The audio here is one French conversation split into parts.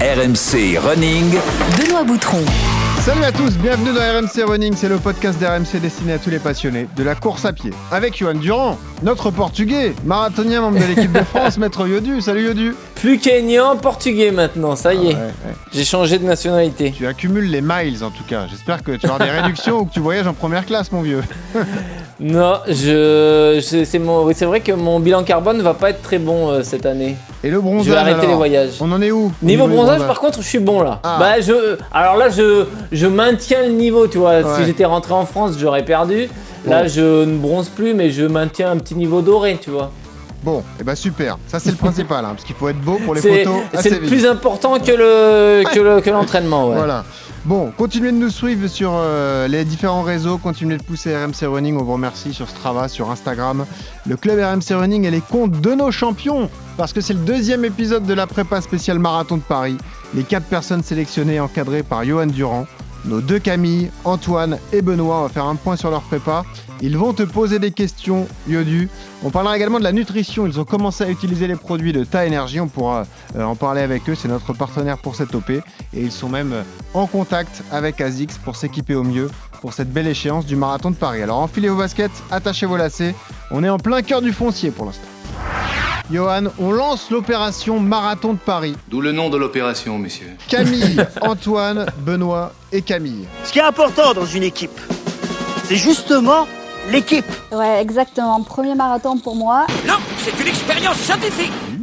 RMC Running. Benoît Boutron. Salut à tous, bienvenue dans RMC Running, c'est le podcast d'RMC destiné à tous les passionnés de la course à pied. Avec Johan Durand, notre portugais, marathonien membre de l'équipe de France, maître Yodu. Salut Yodu. Plus kényan, portugais maintenant, ça y est. Ouais, ouais. J'ai changé de nationalité. Tu accumules les miles en tout cas. J'espère que tu auras des réductions ou que tu voyages en première classe, mon vieux. Non, je, je- c'est vrai que mon bilan carbone va pas être très bon euh, cette année. Et le bronzage Je vais arrêter alors les voyages. On en est où au Niveau bronzage, par contre, je suis bon là. Ah. Bah, je, alors là, je, je maintiens le niveau, tu vois. Ouais. Si j'étais rentré en France, j'aurais perdu. Là, je ne bronze plus, mais je maintiens un petit niveau doré, tu vois. Bon, et bah super. Ça c'est le principal, hein, parce qu'il faut être beau pour les photos. c'est le plus important que le que le- que l'entraînement, ouais. Voilà. Bon, continuez de nous suivre sur euh, les différents réseaux, continuez de pousser RMC Running, on vous remercie sur Strava, sur Instagram, le club RMC Running et les comptes de nos champions, parce que c'est le deuxième épisode de la prépa spéciale marathon de Paris. Les quatre personnes sélectionnées et encadrées par Johan Durand, nos deux Camille, Antoine et Benoît, on va faire un point sur leur prépa. Ils vont te poser des questions, Yodu. On parlera également de la nutrition. Ils ont commencé à utiliser les produits de Ta Énergie. On pourra euh, en parler avec eux. C'est notre partenaire pour cette OP. Et ils sont même euh, en contact avec ASICS pour s'équiper au mieux pour cette belle échéance du marathon de Paris. Alors enfilez vos baskets, attachez vos lacets. On est en plein cœur du foncier pour l'instant. Johan, on lance l'opération Marathon de Paris. D'où le nom de l'opération, messieurs. Camille, Antoine, Benoît et Camille. Ce qui est important dans une équipe, c'est justement l'équipe. Ouais, exactement. Premier marathon pour moi.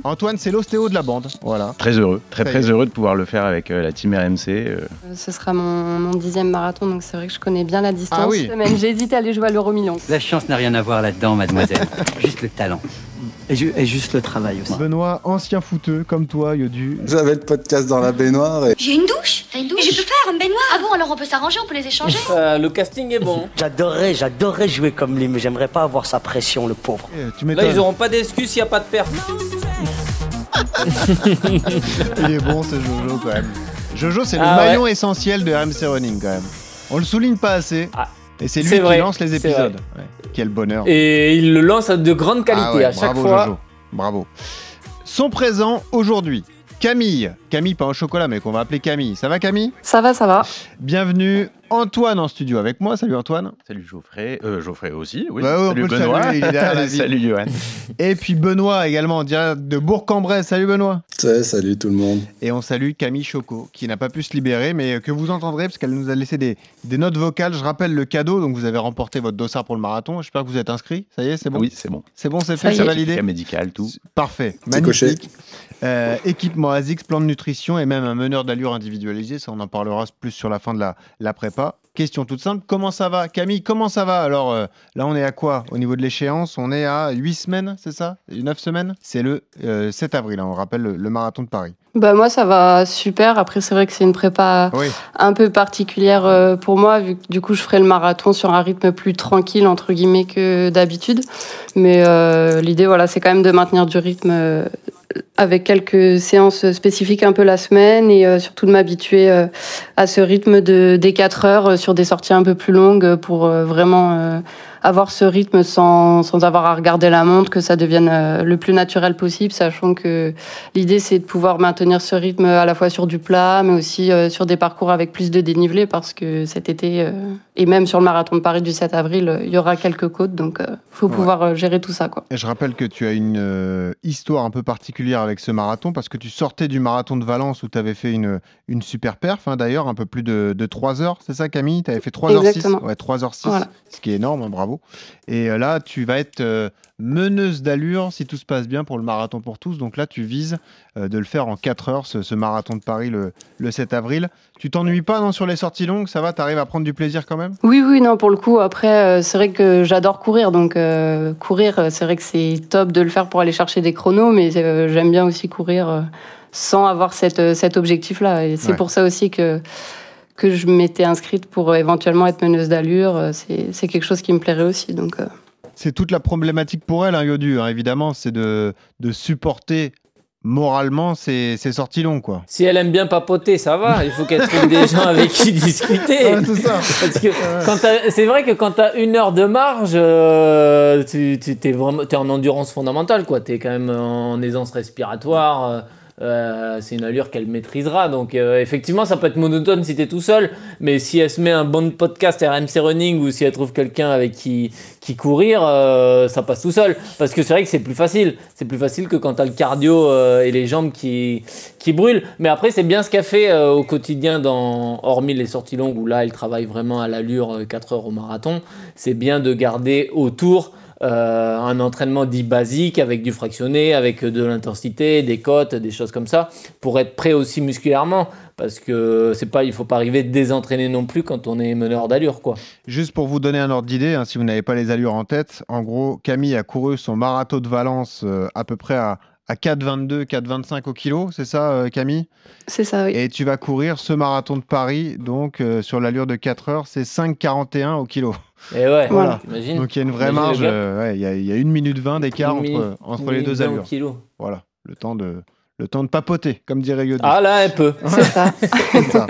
Antoine, c'est l'ostéo de la bande. Voilà. Très heureux, très Ça y très est. heureux de pouvoir le faire avec euh, la team RMC. euh. Ce sera mon, mon dixième marathon, donc c'est vrai que je connais bien la distance. Ah oui. Même j'ai hésité à aller jouer à l'euro million. La chance n'a rien à voir là-dedans, mademoiselle. juste le talent. Et, ju- et juste le travail aussi. Benoît, ancien footeux comme toi, Yodu. J'avais le podcast dans la baignoire et J'ai une douche T'as une douche Je peux faire une baignoire Ah bon, alors on peut s'arranger, on peut les échanger Euh, le casting est bon. J'adorerais, j'adorerais jouer comme lui, mais j'aimerais pas avoir sa pression, le pauvre. Eh, Tu Là, ils auront pas d'excuses s'il n'y a pas de perte. Il est bon ce Jojo quand même. Jojo, c'est le Ah ouais. maillon essentiel de RMC Running quand même. On le souligne pas assez. Ah, et c'est lui qui vrai, lance les épisodes. Ouais. Quel bonheur. Et il le lance à de grande qualité Ah ouais, à chaque bravo fois. Jojo. Bravo. Sont présents aujourd'hui Camille. Camille, pas au chocolat, mais qu'on va appeler Camille. Ça va Camille? Ça va, ça va. Bienvenue. Antoine en studio avec moi. Salut Antoine. Salut Geoffrey, euh, Geoffrey aussi, oui. Bah Salut Benoît. saluer, il est derrière la vitre. Salut Johan. Et puis Benoît également en direct de Bourg-en-Bresse. Salut Benoît. Ouais, salut tout le monde. Et on salue Camille Choco, qui n'a pas pu se libérer, mais que vous entendrez parce qu'elle nous a laissé des, des notes vocales. Je rappelle le cadeau, donc vous avez remporté votre dossard pour le marathon. J'espère que vous êtes inscrit. Ça y est, c'est bon? Oui, c'est bon. C'est bon, c'est fait, c'est est. validé? médical, tout. Parfait, magnifique. Euh, équipement ASICS, plan de nutrition et même un meneur d'allure individualisé. Ça, on en parlera plus sur la fin de la, la prépa. Question toute simple, comment ça va Camille, comment ça va? Alors euh, là, on est à quoi Au niveau de l'échéance, on est à 8 semaines, c'est ça? 9 semaines? C'est le euh, 7 avril, hein, on rappelle le, le marathon de Paris. Bah moi ça va super. Après c'est vrai que c'est une prépa Oui, un peu particulière euh, pour moi vu que du coup je ferai le marathon sur un rythme plus tranquille entre guillemets que d'habitude. Mais euh, l'idée voilà c'est quand même de maintenir du rythme euh, avec quelques séances spécifiques un peu la semaine et euh, surtout de m'habituer euh, à ce rythme de des 4 heures euh, sur des sorties un peu plus longues pour vraiment avoir ce rythme sans, sans avoir à regarder la montre, que ça devienne le plus naturel possible, sachant que l'idée c'est de pouvoir maintenir ce rythme à la fois sur du plat, mais aussi sur des parcours avec plus de dénivelé, parce que cet été, et même sur le marathon de Paris du 7 avril, il y aura quelques côtes, donc il faut Ouais. pouvoir gérer tout ça. Quoi. Et je rappelle que tu as une histoire un peu particulière avec ce marathon parce que tu sortais du marathon de Valence où tu avais fait une, une super perf, hein, d'ailleurs, un peu plus de, de 3 heures, c'est ça Camille? Tu avais fait 3h06 Exactement. Ouais, 3h06, Voilà. ce qui est énorme, hein, bravo. Et euh, là, tu vas être euh, meneuse d'allure si tout se passe bien pour le marathon pour tous. Donc là, tu vises euh, de le faire en 4 heures, ce, ce marathon de Paris le, le 7 avril. Tu t'ennuies pas non, sur les sorties longues? Ça va? Tu arrives à prendre du plaisir quand même? Oui, oui, non, pour le coup, après, euh, c'est vrai que j'adore courir, donc euh, courir, c'est vrai que c'est top de le faire pour aller chercher des chronos, mais j'aime bien aussi courir sans avoir cette, cet objectif-là. Et c'est Ouais. pour ça aussi que, que je m'étais inscrite pour éventuellement être meneuse d'allure. C'est c'est quelque chose qui me plairait aussi. Donc, euh, C'est toute la problématique pour elle, hein, Yodu, hein, évidemment, c'est de, de supporter moralement ces, ces sorties longues, quoi. Si elle aime bien papoter, ça va. Il faut qu'elle trouve des gens avec qui discuter. Ouais, c'est ça. Parce que quand t'as- c'est vrai que quand tu as une heure de marge, euh, tu tu- t'es vraiment t'es en endurance fondamentale, quoi. Tu es quand même en aisance respiratoire. euh, euh, c'est une allure qu'elle maîtrisera. Donc euh, effectivement, ça peut être monotone si tu es tout seul, mais si elle se met un bon podcast RMC Running ou si elle trouve quelqu'un avec qui, qui courir, euh, ça passe tout seul. Parce que c'est vrai que c'est plus facile. C'est plus facile que quand tu as le cardio et les jambes qui, qui brûlent. Mais après, c'est bien ce qu'elle fait au quotidien, dans, hormis les sorties longues où là, elle travaille vraiment à l'allure euh, 4 heures au marathon. C'est bien de garder autour euh, un entraînement dit basique avec du fractionné, avec de l'intensité, des côtes, des choses comme ça, pour être prêt aussi musculairement. Parce que c'est pas, il faut pas arriver désentraîné non plus quand on est meneur d'allure, quoi. Juste pour vous donner un ordre d'idée, hein, si vous n'avez pas les allures en tête, en gros, Camille a couru son marathon de Valence euh, à peu près à, à 4,22, 4,25 au kilo, c'est ça, euh, Camille? C'est ça, oui. Et tu vas courir ce marathon de Paris, donc euh, sur l'allure de 4 heures, c'est 5,41 au kilo. Et ouais, Voilà. t'imagines? Donc il y a une vraie marge, euh, ouais, il y, a- il y a une minute 20 d'écart entre, les deux 20 au allures. kilo. Voilà, le temps de, le temps de papoter, comme dirait Yodi. Ah là. C'est ça. C'est ça.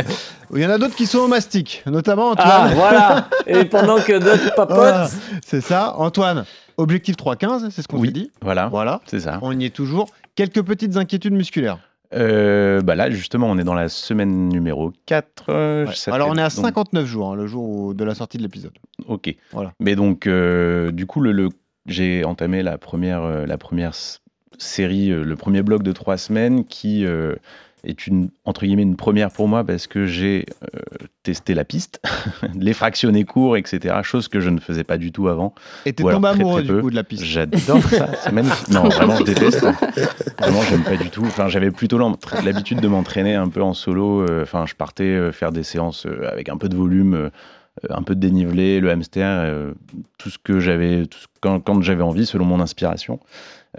Il y en a d'autres qui sont au mastic, notamment Antoine. Ah, voilà. Et pendant que d'autres papotent. Voilà, c'est ça. Antoine, objectif 3,15, c'est ce qu'on Oui. dit. Voilà, Voilà, c'est ça. on y est toujours. Quelques petites inquiétudes musculaires. Euh, bah là, justement, on est dans la semaine numéro 4. euh, Ouais. Alors on est à donc- 59 jours, hein, le jour de la sortie de l'épisode. Ok. Voilà. Mais donc, euh, du coup, le, le- j'ai entamé la première, la première série, le premier bloc de trois semaines qui est une, entre guillemets, une première pour moi parce que j'ai euh, testé la piste, les fractionnés courts, etc. Chose que je ne faisais pas du tout avant. Et t'es tombé amoureux très du coup de la piste. J'adore ça, c'est magnifique. Non, vraiment, je déteste. Vraiment, j'aime pas du tout. Enfin, j'avais plutôt l'habitude de m'entraîner un peu en solo. Euh, Enfin, je partais euh, faire des séances avec un peu de volume, un peu de dénivelé, le hamster, euh, tout ce que j'avais, quand, quand j'avais envie, selon mon inspiration.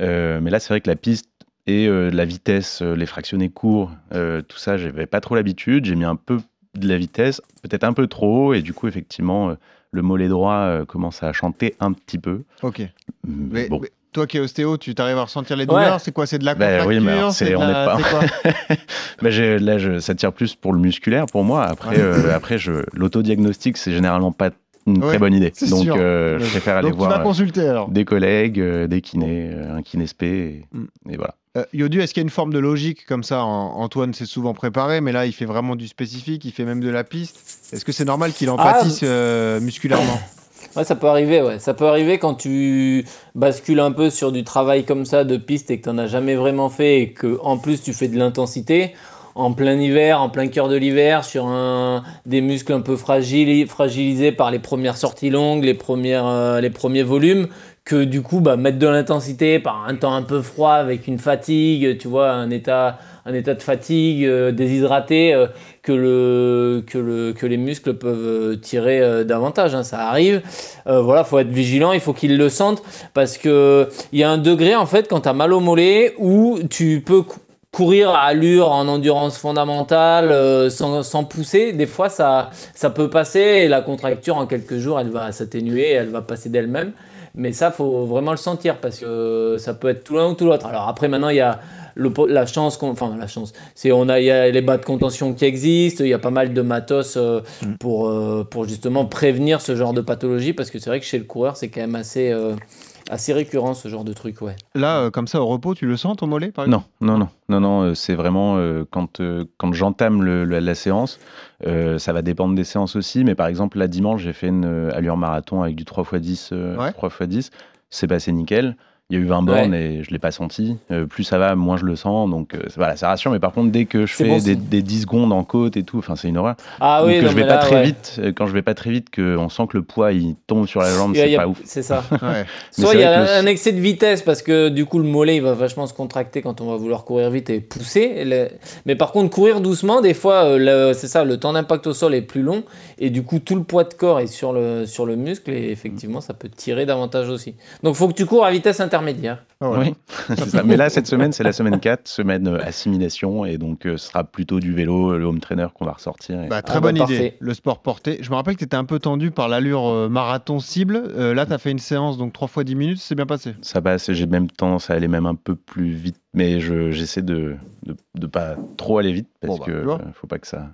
Euh, mais là, c'est vrai que la piste et euh, la vitesse, euh, les fractionnés courts, euh, tout ça, j'avais pas trop l'habitude. J'ai mis un peu de la vitesse, peut-être un peu trop, et du coup, effectivement, euh, le mollet droit euh, commence à chanter un petit peu. Ok. Mais, bon. mais toi qui es ostéo, tu t'arrives à ressentir les Ouais. douleurs C'est quoi? C'est de la Bah contracture? oui, mais alors, c'est- on la- n'est pas- Bah, j'ai- là, je, ça tire plus pour le musculaire pour moi. Après, Ouais. euh, après je, l'autodiagnostic, c'est généralement pas une Ouais, très bonne idée. c'est Donc, sûr. euh, je préfère aller Donc voir euh, consulter alors. des collègues, euh, des kinés, euh, un kinespé, et, Mm. et voilà. Euh, Yodu, est-ce qu'il y a une forme de logique comme ça Antoine s'est souvent préparé, mais là il fait vraiment du spécifique, il fait même de la piste. Est-ce que c'est normal qu'il en Ah, pâtisse euh, musculairement? Ouais, ça peut arriver, ouais. Ça peut arriver quand tu bascules un peu sur du travail comme ça de piste et que tu n'en as jamais vraiment fait et que en plus tu fais de l'intensité en plein hiver, en plein cœur de l'hiver, sur un, des muscles un peu fragili- fragilisés par les premières sorties longues, les, premières, euh, les premiers volumes, que du coup, bah, mettre de l'intensité par un temps un peu froid avec une fatigue, tu vois, un état, un état de fatigue, euh, déshydraté, euh, que, le, que, le, que les muscles peuvent euh, tirer davantage. hein, ça arrive. Voilà, faut être vigilant, il faut qu'ils le sentent parce que il y a un degré en fait quand tu as mal au mollet où tu peux cou- courir à allure en endurance fondamentale sans, sans pousser. Des fois, ça, ça peut passer et la contracture en quelques jours, elle va s'atténuer, elle va passer d'elle-même. Mais ça, faut vraiment le sentir parce que ça peut être tout l'un ou tout l'autre. Alors après, maintenant, il y a le la chance, enfin la chance, c'est on a, il y a les bas de contention qui existent, il y a pas mal de matos euh, pour, euh, pour justement prévenir ce genre de pathologie parce que c'est vrai que chez le coureur, c'est quand même assez, euh, assez récurrent ce genre de truc, ouais. Là, euh, comme ça, au repos, tu le sens ton mollet par Non, exemple? non, non, non, non. euh, c'est vraiment euh, quand, euh, quand j'entame le- le- la séance, euh, ça va dépendre des séances aussi. Mais par exemple, là, dimanche, j'ai fait une euh, allure marathon avec du 3x10. euh, Ouais. 3x10. C'est passé nickel. Il y a eu 20 bornes et je ne l'ai pas senti. Euh, plus ça va, moins je le sens. Donc euh, voilà, ça rassure. Mais par contre, dès que je fais bon des, des 10 secondes en côte et tout, enfin, c'est une horreur. Ah Ou oui, que non, je vais mais pas là, très ouais. vite. euh, Quand je vais pas très vite, qu'on sent que le poids il tombe sur la jambe, Il il c'est a- pas ouf. C'est ça. Ouais. Soit il y a le- un excès de vitesse parce que du coup le mollet il va vachement se contracter quand on va vouloir courir vite et pousser. Et le- Mais par contre courir doucement, des fois le- c'est ça, le temps d'impact au sol est plus long et du coup tout le poids de corps est sur le, sur le muscle et effectivement ça peut tirer davantage aussi. Donc faut que tu cours à vitesse intermédiaire. Ouais. Oui, c'est ça. Mais là, cette semaine, c'est la semaine 4, semaine euh, assimilation, et donc euh, ce sera plutôt du vélo, le home trainer qu'on va ressortir. et- Bah, très Ah bah, bonne idée, parfait. le sport porté. Je me rappelle que tu étais un peu tendu par l'allure euh, marathon cible. Euh, là, tu as fait une séance, donc 3 fois 10 minutes, c'est bien passé. Ça passe, j'ai même tendance à aller même un peu plus vite, mais je- j'essaie de, de de pas trop aller vite parce Bon, bah, que euh, faut pas que ça,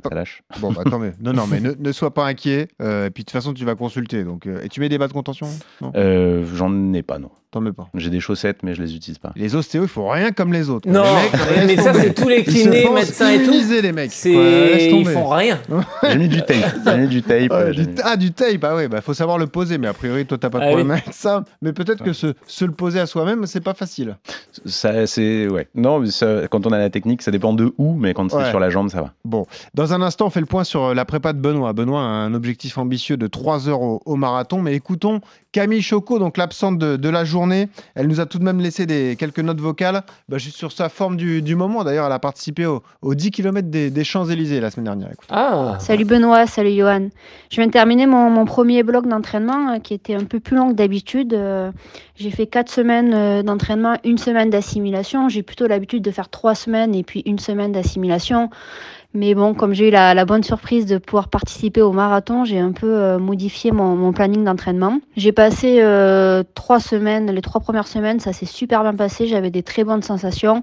pas que ça lâche. Bon, bah tant mieux. Non, non, mais ne, ne sois pas inquiet. Euh, et puis de toute façon, tu vas consulter. Donc, euh, et tu mets des bas de contention? Euh, J'en ai pas, non. T'en mets pas. J'ai des chaussettes, mais je les utilise pas. Les ostéos, il faut rien comme les autres. Non, Les mecs, mais ça, c'est tous les Ils kinés, médecins et tout. les mecs. Laisse Ils font rien. J'ai mis du tape. J'ai mis du tape. Ouais, euh, du- ah, du tape, ah ouais, bah faut savoir le poser, mais a priori, toi, t'as pas de Ah problème oui. avec ça. Mais peut-être que se, se le poser à soi-même, c'est pas facile. Ça, c'est ouais. Non, mais ça, quand on a la technique, ça dépend de où, mais quand c'est Ouais. sur la jambe, ça va. Bon, dans un instant, on fait le point sur euh, la prépa de Benoît. Benoît a un objectif ambitieux de 3 heures au, au marathon, mais écoutons Camille Choco, donc l'absente de, de la journée. Elle nous a tout de même laissé des, quelques notes vocales, bah, juste sur sa forme du, du moment. D'ailleurs, elle a participé au- aux 10 km des, des Champs-Élysées la semaine dernière. Écoute. Ah, Salut Benoît, salut Johan. Je viens de terminer mon, mon premier bloc d'entraînement euh, qui était un peu plus long que d'habitude. Euh, J'ai fait quatre semaines euh, d'entraînement, une semaine d'assimilation. J'ai plutôt l'habitude de faire trois semaines et puis une semaine d'assimilation. Mais bon, comme j'ai eu la, bonne surprise de pouvoir participer au marathon, j'ai un peu euh, modifié mon, planning d'entraînement. J'ai passé euh, trois semaines, les trois premières semaines, ça s'est super bien passé. J'avais des très bonnes sensations.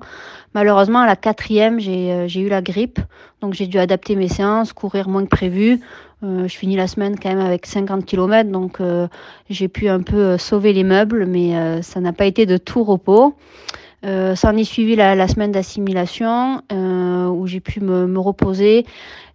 Malheureusement, à la quatrième, j'ai euh, eu la grippe. Donc j'ai dû adapter mes séances, courir moins que prévu. Je finis la semaine quand même avec 50 km, donc j'ai pu un peu sauver les meubles, mais ça n'a pas été de tout repos. Euh, S'en est suivi la, semaine d'assimilation, euh, où j'ai pu me, reposer,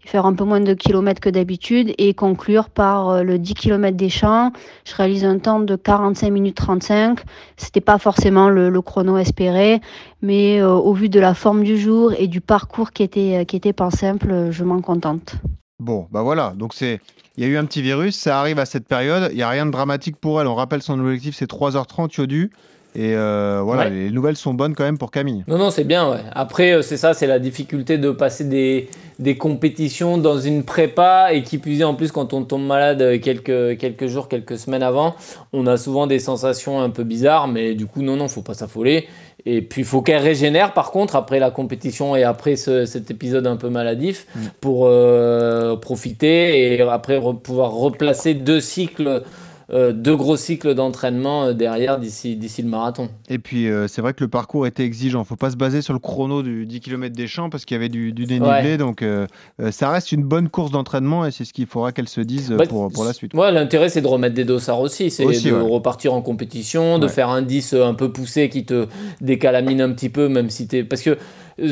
faire un peu moins de kilomètres que d'habitude, et conclure par euh, le 10 km des champs. Je réalise un temps de 45 minutes 35. C'était pas forcément le, chrono espéré, mais euh, au vu de la forme du jour et du parcours qui était, qui était pas simple, je m'en contente. Bon, bah voilà. Donc c'est, il y a eu un petit virus, ça arrive à cette période. Il n'y a rien de dramatique pour elle. On rappelle son objectif, c'est 3h30 Yodu. Et euh, voilà, Ouais. les nouvelles sont bonnes quand même pour Camille. Non, non, c'est bien, ouais. Après, euh, c'est ça, c'est la difficulté de passer des, des compétitions dans une prépa et qui est, en plus, quand on tombe malade euh, quelques, quelques jours, quelques semaines avant, on a souvent des sensations un peu bizarres, mais du coup, non, non, faut pas s'affoler. Et puis, il faut qu'elle régénère, par contre, après la compétition et après ce- cet épisode un peu maladif, pour euh, profiter et après re- pouvoir replacer deux cycles, euh, deux gros cycles d'entraînement euh, derrière d'ici d'ici le marathon. Et puis euh, c'est vrai que le parcours était exigeant. Faut pas se baser sur le chrono du 10 km des champs parce qu'il y avait du, du dénivelé. Ouais. Donc euh, ça reste une bonne course d'entraînement et c'est ce qu'il faudra qu'elle se dise Bah, pour, pour la suite. Ouais, l'intérêt c'est de remettre des dossards aussi, c'est Aussi, de ouais. repartir en compétition, de Ouais. faire un 10 un peu poussé qui te décalamine un petit peu, même si t'es. Parce que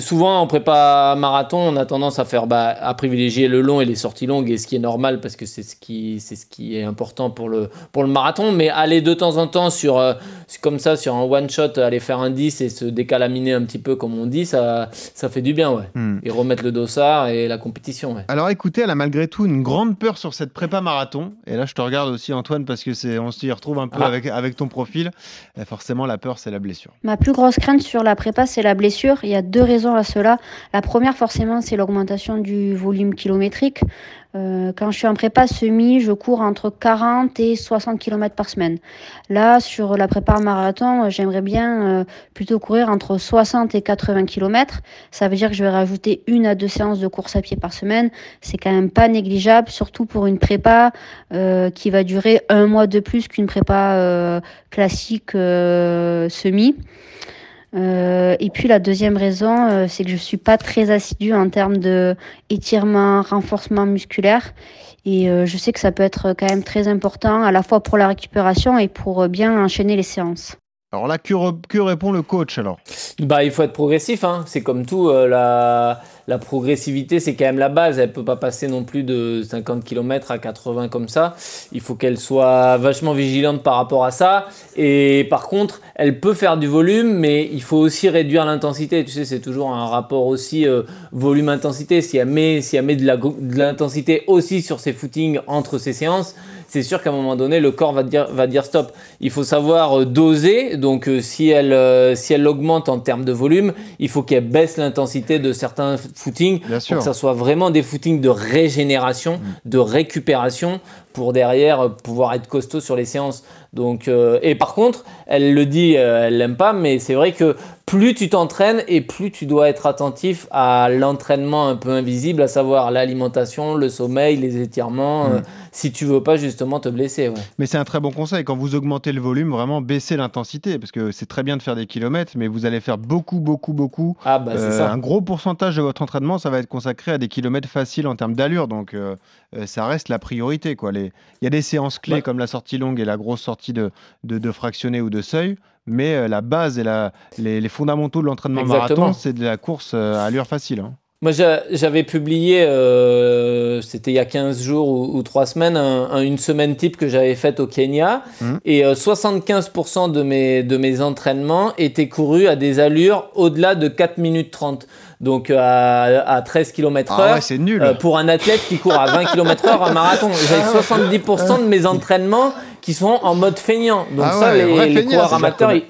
souvent en prépa marathon, on a tendance à faire bah, à privilégier le long et les sorties longues, et ce qui est normal parce que c'est ce qui c'est ce qui est important pour le pour le marathon. Mais aller de temps en temps sur euh, comme ça sur un one shot, aller faire un 10 et se décalaminer un petit peu comme on dit, ça ça fait du bien, ouais. Hmm. Et remettre le dossard et la compétition, ouais. Alors écoutez, elle a malgré tout une grande peur sur cette prépa marathon. Et là, je te regarde aussi Antoine parce que c'est, on s'y retrouve un peu Ah. avec, avec ton profil. Euh, forcément, la peur, c'est la blessure. Ma plus grosse crainte sur la prépa, c'est la blessure. Il y a deux raisons à cela. La première, forcément, c'est l'augmentation du volume kilométrique. Euh, quand je suis en prépa semi, je cours entre 40 et 60 km par semaine. Là, sur la prépa marathon, euh, j'aimerais bien euh, plutôt courir entre 60 et 80 km. Ça veut dire que je vais rajouter une à deux séances de course à pied par semaine. C'est quand même pas négligeable, surtout pour une prépa qui va durer un mois de plus qu'une prépa classique semi. Euh, et puis la deuxième raison, euh, c'est que je suis pas très assidue en termes de étirement, renforcement musculaire. Et euh, je sais que ça peut être quand même très important à la fois pour la récupération et pour euh, bien enchaîner les séances. Alors là, que, re- que répond le coach alors? Bah, il faut être progressif, hein. c'est comme tout, euh, la, la progressivité c'est quand même la base, elle peut pas passer non plus de 50 km à 80 comme ça, il faut qu'elle soit vachement vigilante par rapport à ça, et par contre elle peut faire du volume, mais il faut aussi réduire l'intensité, tu sais c'est toujours un rapport aussi euh, volume-intensité, si elle met, de l'intensité aussi sur ses footings entre ses séances, c'est sûr qu'à un moment donné, le corps va dire, stop. Il faut savoir euh, doser. Donc, euh, si si elle augmente en termes de volume, il faut qu'elle baisse l'intensité de certains Bien sûr. pour que ça soit vraiment des footings de régénération, de récupération pour derrière euh, pouvoir être costaud sur les séances. Donc, euh, et par contre, elle le dit, euh, elle l'aime pas, mais c'est vrai que plus tu t'entraînes et plus tu dois être attentif à l'entraînement un peu invisible, à savoir l'alimentation, le sommeil, les étirements, euh, si tu veux pas justement te blesser. ouais. Mais c'est un très bon conseil. Quand vous augmentez le volume, vraiment baissez l'intensité. Parce que c'est très bien de faire des kilomètres, mais vous allez faire beaucoup, beaucoup, beaucoup. Ah bah Euh, ça. un gros pourcentage de votre entraînement, ça va être consacré à des kilomètres faciles en termes d'allure. Donc, euh, euh, ça reste la priorité. quoi. Les- Il y a des séances clés Ouais. comme la sortie longue et la grosse sortie de, de, de fractionné ou de seuil. Mais euh, la base et la, les, les fondamentaux de l'entraînement marathon, c'est de la course euh, à allure facile. hein. Moi, j'a- j'avais publié, euh, c'était il y a 15 jours ou, ou 3 semaines, un- un- une semaine type que j'avais faite au Kenya. Mhm. Et euh, 75% de mes, de mes entraînements étaient courus à des allures au-delà de 4 minutes 30. Donc à, à 13 km Ah heure. ouais, c'est nul. Euh, pour un athlète qui court à 20 km heure un marathon. J'avais 70% de mes entraînements qui sont en mode feignant. Donc Ah ça, ouais, les, les feignant, coureurs c'est-à-dire amateurs, ils-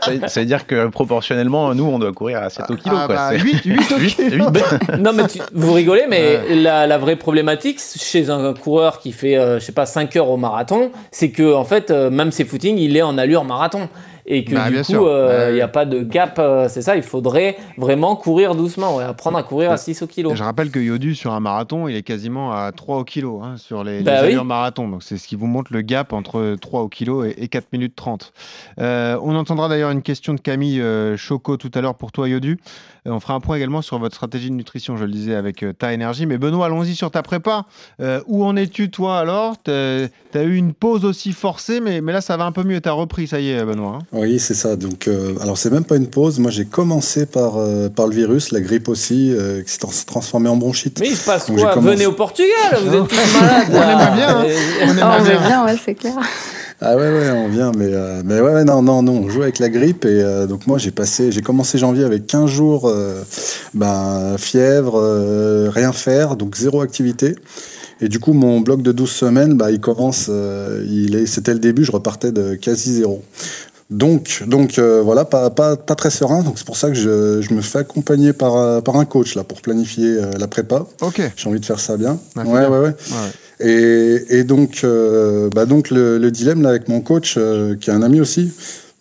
Ça veut- ça veut dire que proportionnellement, nous, on doit courir à 7 au kilo. Ah quoi. bah, C'est- 8, 8 au kilo. Non, mais tu- vous rigolez, mais la, la vraie problématique chez un coureur qui fait, euh, je sais pas, 5 heures au marathon, c'est que, en fait, euh, même ses footings, il est en allure marathon. Et que Bah, du coup, euh, il Ouais, n'y a ouais. pas de gap, euh, c'est ça, il faudrait vraiment courir doucement, ouais, apprendre à courir à 6 au kilo. Je rappelle que Yodu, sur un marathon, il est quasiment à 3 au kilo hein, sur les, les Bah oui. allures marathon. Donc, c'est ce qui vous montre le gap entre 3 au kilo et, et 4 minutes 30. Euh, on entendra d'ailleurs une question de Camille euh, Choco tout à l'heure pour toi, Yodu. On fera un point également sur votre stratégie de nutrition, je le disais, avec euh, ta énergie. Mais Benoît, allons-y sur ta prépa. Euh, où en es-tu, toi, alors? Tu as eu une pause aussi forcée, mais, mais là, ça va un peu mieux. Tu as repris, ça y est, Benoît. hein? Oui, c'est ça. Donc, euh, alors c'est même pas une pause. Moi, j'ai commencé par, euh, par le virus, la grippe aussi, euh, qui s'est trans- transformée en bronchite. Mais il se passe Donc, quoi? commencé- Venez au Portugal, vous êtes tous malades. On aimerait bien, hein. On veut bien. bien, ouais, c'est clair. Ah ouais, ouais, on vient, mais, euh, mais ouais, non, non, non, on joue avec la grippe et euh, donc moi j'ai passé, j'ai commencé janvier avec 15 jours, euh, ben, fièvre, euh, rien faire, donc zéro activité. Et du coup, mon bloc de 12 semaines, bah, il commence, c'était le début, je repartais de quasi zéro. Donc, donc euh, voilà, pas, pas, pas très serein. Donc c'est pour ça que je, je me fais accompagner par, euh, par un coach là pour planifier euh, la prépa. Ok. J'ai envie de faire ça bien. C'est ouais, bien. ouais, ouais. Ouais. Et, et donc, euh, bah donc le, le dilemme là avec mon coach, qui est un ami aussi.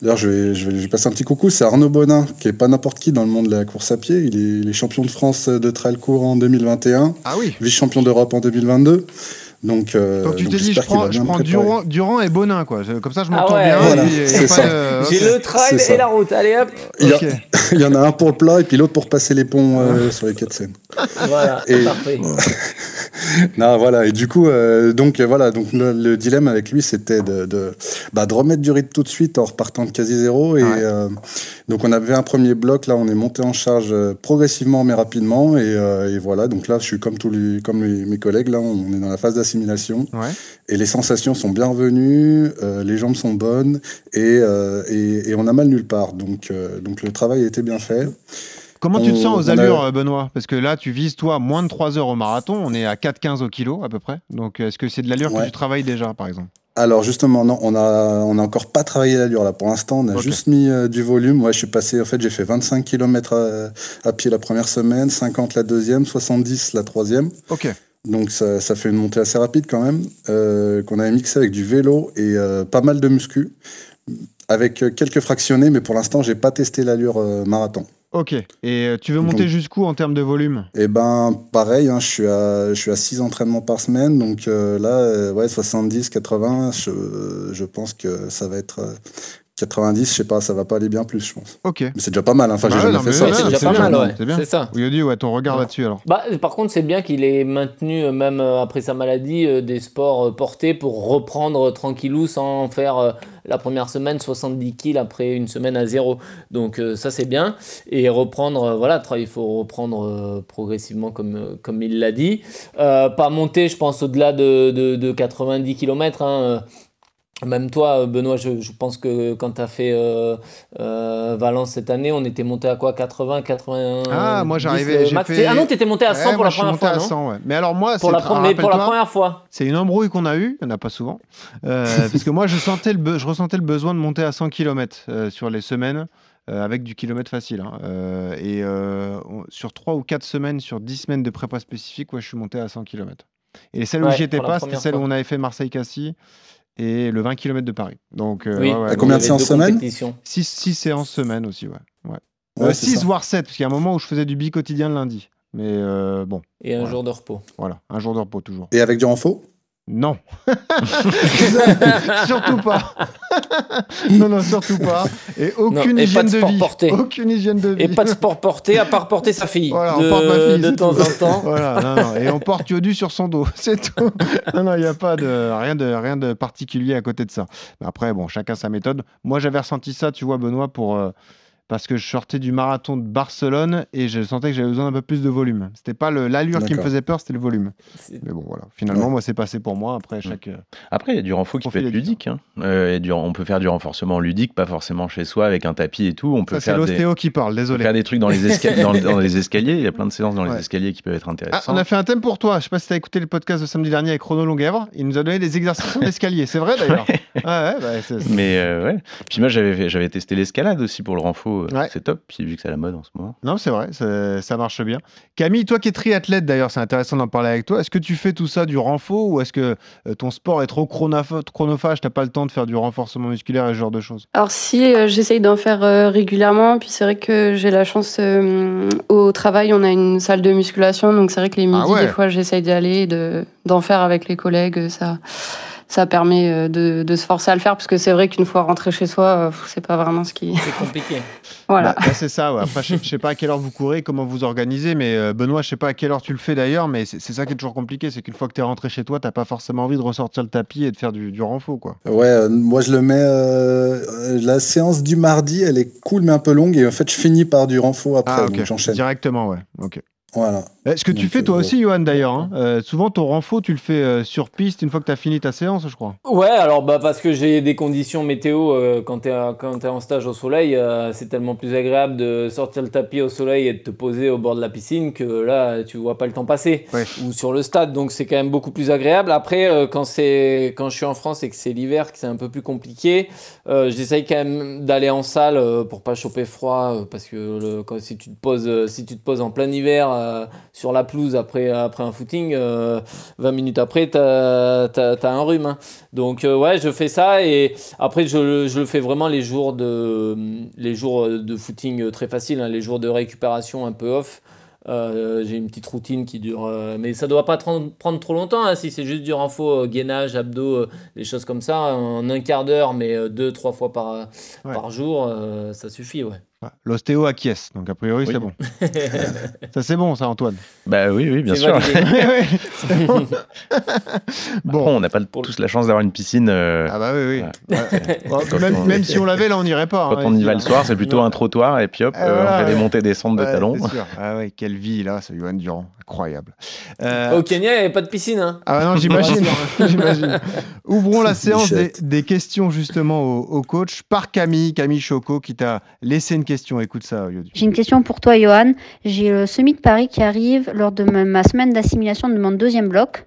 D'ailleurs, je vais, je, vais, je vais passer un petit coucou. C'est Arnaud Bonin, qui est pas n'importe qui dans le monde de la course à pied. Il est, il est champion de France de trail court en 2021, Ah oui. vice-champion d'Europe en 2022. Donc, euh, Donc tu t'es dit, je prends, je. Durand, Durand et Bonin, quoi. Comme ça, je Ah m'entends ouais, bien. voilà, J'ai le trail et la route, allez hop. Il y, a, Ok. il y en a un pour le plat et puis l'autre pour passer les ponts euh, sur les quais de Seine. Voilà, Et- parfait. Non, voilà. Et du coup, euh, donc voilà, donc le, le dilemme avec lui, c'était de, de, bah, de remettre du rythme tout de suite en repartant de quasi zéro. Et Ouais. euh, donc on avait un premier bloc. Là, on est monté en charge progressivement mais rapidement. Et, euh, et voilà. Donc là, je suis comme tous les, comme les- mes collègues. Là, on est dans la phase Ouais. Et les sensations sont bienvenues, euh, les jambes sont bonnes et, euh, et, et on a mal nulle part. Donc, euh, donc le travail a été bien fait. Comment tu te sens aux a- allures, euh, Benoît? Parce que là, tu vises, toi, moins de 3 heures au marathon. On est à 4,15 au kilo, à peu près. Donc, est-ce que c'est de l'allure que tu travailles déjà, par exemple? Alors justement, non, on a, on a encore pas travaillé l'allure là. Pour l'instant, on a juste mis euh, du volume. Ouais, je suis passé, en fait, j'ai fait 25 km à, à pied la première semaine, 50 la deuxième, 70 la troisième. Ok. Donc ça, ça fait une montée assez rapide quand même, euh, qu'on avait mixé avec du vélo et euh, pas mal de muscu, avec euh, quelques fractionnés, mais pour l'instant, j'ai pas testé l'allure euh, marathon. Ok. Et tu veux monter Donc- jusqu'où en termes de volume? Et ben pareil, hein, je suis à je suis à 6 entraînements par semaine, donc là ouais 70, 80, je, je pense que ça va être 90, je sais pas, ça va pas aller bien plus, je pense. Ok. Mais c'est déjà pas mal, hein. enfin Bah j'ai ouais, jamais non, fait ça. ouais, c'est déjà pas mal, ouais. C'est bien. C'est ça. Oui, Yodi, ouais, ton regard là-dessus, alors. Bah, par contre, c'est bien qu'il ait maintenu, euh, même euh, après sa maladie, euh, des sports euh, portés pour reprendre euh, tranquillou sans faire euh, la première semaine 70 kills après une semaine à zéro. Donc euh, ça, c'est bien. Et reprendre, euh, voilà, il faut reprendre euh, progressivement comme, euh, comme il l'a dit. Euh, pas monter, je pense, au-delà de, de, de 90 km. Même toi, euh, Benoît, je, je pense que quand tu as fait euh, euh, Valence cette année, on était monté à quoi 80, 80 Ah, moi, j'arrivais, fait- Ah non, tu étais monté à 100 Ouais, pour moi, la je suis première monté fois, à non? 100, ouais. Mais alors, moi, pour c'est- la, pre- mais pour la première fois. C'est une embrouille qu'on a eue, il n'y en a pas souvent. Parce que moi, je, sentais le be- je ressentais le besoin de monter à 100 km sur les semaines, avec du kilomètre facile. hein. Et on- sur 3 ou 4 semaines, sur 10 semaines de prépa spécifique, ouais, je suis monté à 100 km. Et celle où Ouais, j'y étais pas, c'était première celle où on avait fait Marseille-Cassis et le 20 km de Paris. Donc, euh, Oui, ouais, ouais, combien de séances deux semaine compétitions. 6, séances semaine aussi, ouais. ouais. Ouais, Euh, c'est 6 ça. voire 7, parce qu'il y a un moment où je faisais du bi quotidien le lundi. Mais euh, bon, Et un Voilà. jour de repos. voilà, un jour de repos toujours. Et avec du renfort? Non. surtout pas. non, non, surtout pas. Et aucune et hygiène pas de de, sport vie. porté. Aucune hygiène de vie. Et pas de sport porté, à part porter sa fille. Voilà, de, on porte ma fille, de temps tout. en temps. Voilà, non, non. Et on porte Yodu sur son dos, c'est tout. Non, non, il n'y a pas de rien, de rien de particulier à côté de ça. Mais après, bon, chacun sa méthode. Moi, j'avais ressenti ça, tu vois, Benoît, pour. euh, parce que je sortais du marathon de Barcelone et je sentais que j'avais besoin d'un peu plus de volume. C'était pas l'allure qui me faisait peur, c'était le volume. C'est- Mais bon, voilà. Finalement, Ouais. moi, c'est passé pour moi. Après, chaque. euh, Après, il y a du renfort qui peut être est ludique. hein. Euh, et du- on peut faire du renforcement ludique, pas forcément chez soi avec un tapis et tout. On peut Ça, c'est faire des, l'ostéo qui parle, on peut désolé. faire des trucs dans les, esca- dans, dans les escaliers. Il y a plein de séances dans les escaliers qui peuvent être Ah, intéressantes. on a fait un thème pour toi. Je sais pas si tu as écouté le podcast de samedi dernier avec Chrono Longuèvre. Il nous a donné des exercices d'escalier. C'est vrai d'ailleurs. Ouais, ouais, bah, c'est- c'est- Mais euh, ouais. Puis moi, j'avais fait- j'avais testé l'escalade aussi pour le renfort. Ouais. C'est top. Puis vu que c'est à la mode en ce moment. Non, c'est vrai, ça marche bien. Camille, toi qui es triathlète d'ailleurs, c'est intéressant d'en parler avec toi. Est-ce que tu fais tout ça du renfort ou est-ce que euh, ton sport est trop chronoph- chronophage, t'as pas le temps de faire du renforcement musculaire et ce genre de choses? Alors si euh, j'essaye d'en faire euh, régulièrement, puis c'est vrai que j'ai la chance euh, au travail, on a une salle de musculation, donc c'est vrai que les midis Ah ouais. des fois j'essaye d'y aller, de d'en faire avec les collègues, ça ça permet euh, de, de se forcer à le faire parce que c'est vrai qu'une fois rentré chez soi, euh, c'est pas vraiment ce qui C'est compliqué. voilà. Bah, bah, c'est ça, ouais. Après, je je sais pas à quelle heure vous courez, comment vous organisez, mais euh, Benoît, je sais pas à quelle heure tu le fais d'ailleurs, mais c'est ça qui est toujours compliqué, c'est qu'une fois que tu es rentré chez toi, t'as pas forcément envie de ressortir le tapis et de faire du, du renfort, quoi. Ouais, euh, moi je le mets. euh, la séance du mardi, elle est cool mais un peu longue et en fait je finis par du renfort après, Ah, donc ok. j'enchaîne. Directement, ouais. Ok. Voilà. Ce que tu fais toi euh, aussi, Johan, d'ailleurs. hein. Euh, souvent, ton renfort, tu le fais euh, sur piste une fois que tu as fini ta séance, je crois. Ouais, alors bah parce que j'ai des conditions météo euh, quand t'es à- quand t'es en stage au soleil, euh, c'est tellement plus agréable de sortir le tapis au soleil et de te poser au bord de la piscine que là tu vois pas le temps passer Ouais. ou sur le stade, donc c'est quand même beaucoup plus agréable. Après, euh, quand c'est quand je suis en France et que c'est l'hiver, que c'est un peu plus compliqué, euh, j'essaye quand même d'aller en salle euh, pour pas choper froid euh, parce que le- quand, si tu te poses euh, si tu te poses en plein hiver euh, sur la pelouse après après un footing, euh, 20 minutes après t'as as, un rhume. hein. Donc euh, ouais, je fais ça et après je, le- je le fais vraiment les jours de les jours de footing très faciles, hein, les jours de récupération un peu off. Euh, j'ai une petite routine qui dure, euh, mais ça doit pas prendre trop longtemps. hein, si c'est juste du renfort, euh, gainage, abdos, euh, des choses comme ça, en un quart d'heure, mais euh, deux, trois fois par, Ouais. par jour, euh, ça suffit, ouais. Ouais. L'ostéo acquiesce, donc a priori, Oui. c'est bon. ça, c'est bon, ça, Antoine. Bah oui, oui, bien C'est sûr. c'est bon. On n'a pas tous la chance d'avoir une piscine. euh, Ah bah oui, oui. Ouais. Quand même, on- même si on l'avait, là, on n'irait pas. Quand hein, on y va le soir, c'est plutôt un trottoir et puis hop, Ah, euh, voilà, on fait ouais. des montées descentes de Ouais, talons. c'est sûr. Ah ouais, quelle vie, là, ce Johan Durand. Incroyable. Euh, Au Kenya, il n'y avait pas de piscine. Hein. Ah non, j'imagine. j'imagine. Ouvrons la séance des, questions justement au, au coach par Camille, Camille Choco, qui t'a laissé une question. Écoute ça, Yodu. J'ai une question pour toi, Johan. J'ai le semi de Paris qui arrive lors de ma, ma semaine d'assimilation de mon deuxième bloc.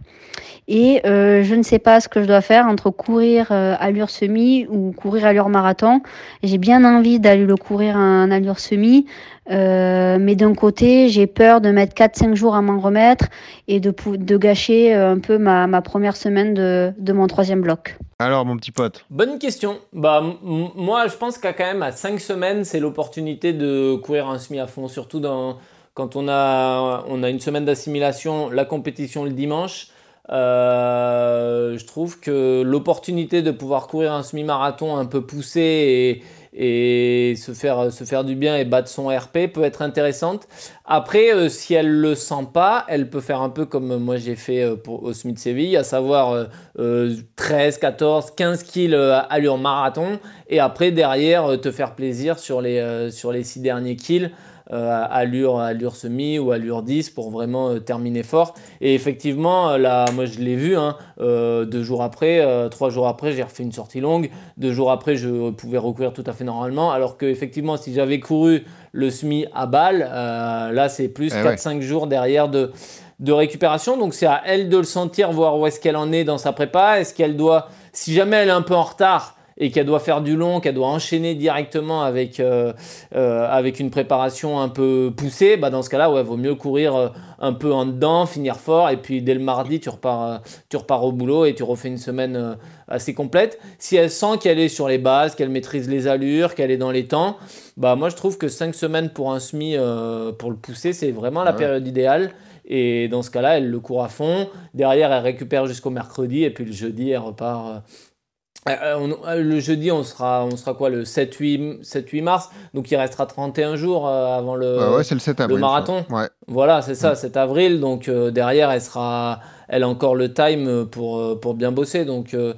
Et euh, je ne sais pas ce que je dois faire entre courir euh, allure semi ou courir allure marathon. J'ai bien envie d'aller le courir en allure semi. euh, mais d'un côté, j'ai peur de mettre 4-5 jours à m'en remettre et de, gâcher un peu ma, ma première semaine de, de mon troisième bloc. Alors, mon petit pote. Bonne question. Bah, moi, je pense qu'à quand même à 5 semaines, c'est l'opportunité de courir un semi à fond, surtout dans, quand on a, on a une semaine d'assimilation, la compétition le dimanche. Euh, je trouve que l'opportunité de pouvoir courir un semi-marathon un peu poussé et, se, faire, se faire du bien et battre son RP peut être intéressante. Après, euh, si elle le sent pas, elle peut faire un peu comme moi j'ai fait euh, pour, au SMI de Séville, à savoir euh, euh, 13, 14, 15 kills euh, allure marathon et après derrière te faire plaisir sur les, sur les 6 derniers kills. Euh, allure, allure semi ou allure 10 pour vraiment euh, terminer fort. Et effectivement, euh, là, moi je l'ai vu, hein, deux jours après, trois jours après, j'ai refait une sortie longue. Deux jours après, je pouvais recourir tout à fait normalement. Alors que effectivement, si j'avais couru le semi à balle, là c'est plus Eh 4-5 jours derrière de, de récupération. Donc c'est à elle de le sentir, voir où est-ce qu'elle en est dans sa prépa. Est-ce qu'elle doit, si jamais elle est un peu en retard, et qu'elle doit faire du long, qu'elle doit enchaîner directement avec, euh, euh, avec une préparation un peu poussée, bah dans ce cas-là, ouais, vaut mieux courir euh, un peu en dedans, finir fort, et puis dès le mardi, tu repars, tu repars au boulot et tu refais une semaine assez complète. Si elle sent qu'elle est sur les bases, qu'elle maîtrise les allures, qu'elle est dans les temps, bah moi je trouve que 5 semaines pour un semi, euh, pour le pousser, c'est vraiment la Ouais. période idéale. Et dans ce cas-là, elle le court à fond. Derrière, elle récupère jusqu'au mercredi. Et puis le jeudi, elle repart. Euh, euh, on- euh, le jeudi, on sera, on sera quoi Le 7-8 7-8 mars. Donc il restera 31 jours euh, avant le, Ouais, ouais, c'est le 7 avril. le marathon. Ouais. Voilà, c'est ça, 7 avril. Donc euh, derrière, elle sera, elle a encore le time pour, pour bien bosser. Donc euh,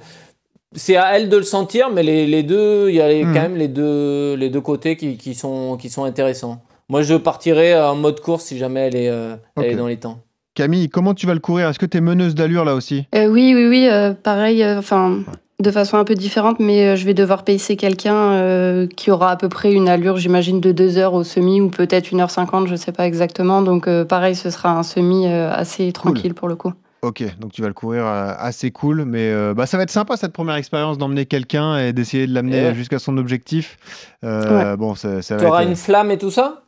c'est à elle de le sentir, mais les, les deux, il y a les- Mhm. quand même les deux, les deux côtés qui, qui sont, qui sont intéressants. Moi, je partirais en mode course si jamais elle est, euh, elle est dans les temps. Camille, comment tu vas le courir? Est-ce que tu es meneuse d'allure là aussi? Euh, oui, oui, oui, euh, pareil, euh, enfin, de façon un peu différente, mais euh, je vais devoir pacer quelqu'un euh, qui aura à peu près une allure, j'imagine, de 2 heures au semi ou peut-être 1h50, je sais pas exactement. Donc, euh, pareil, ce sera un semi euh, assez tranquille pour le coup. Ok, donc tu vas le courir assez cool, mais euh, bah, ça va être sympa cette première expérience d'emmener quelqu'un et d'essayer de l'amener ouais. jusqu'à son objectif. Euh, Bon, ça, ça Tu va auras être... une flamme et tout ça?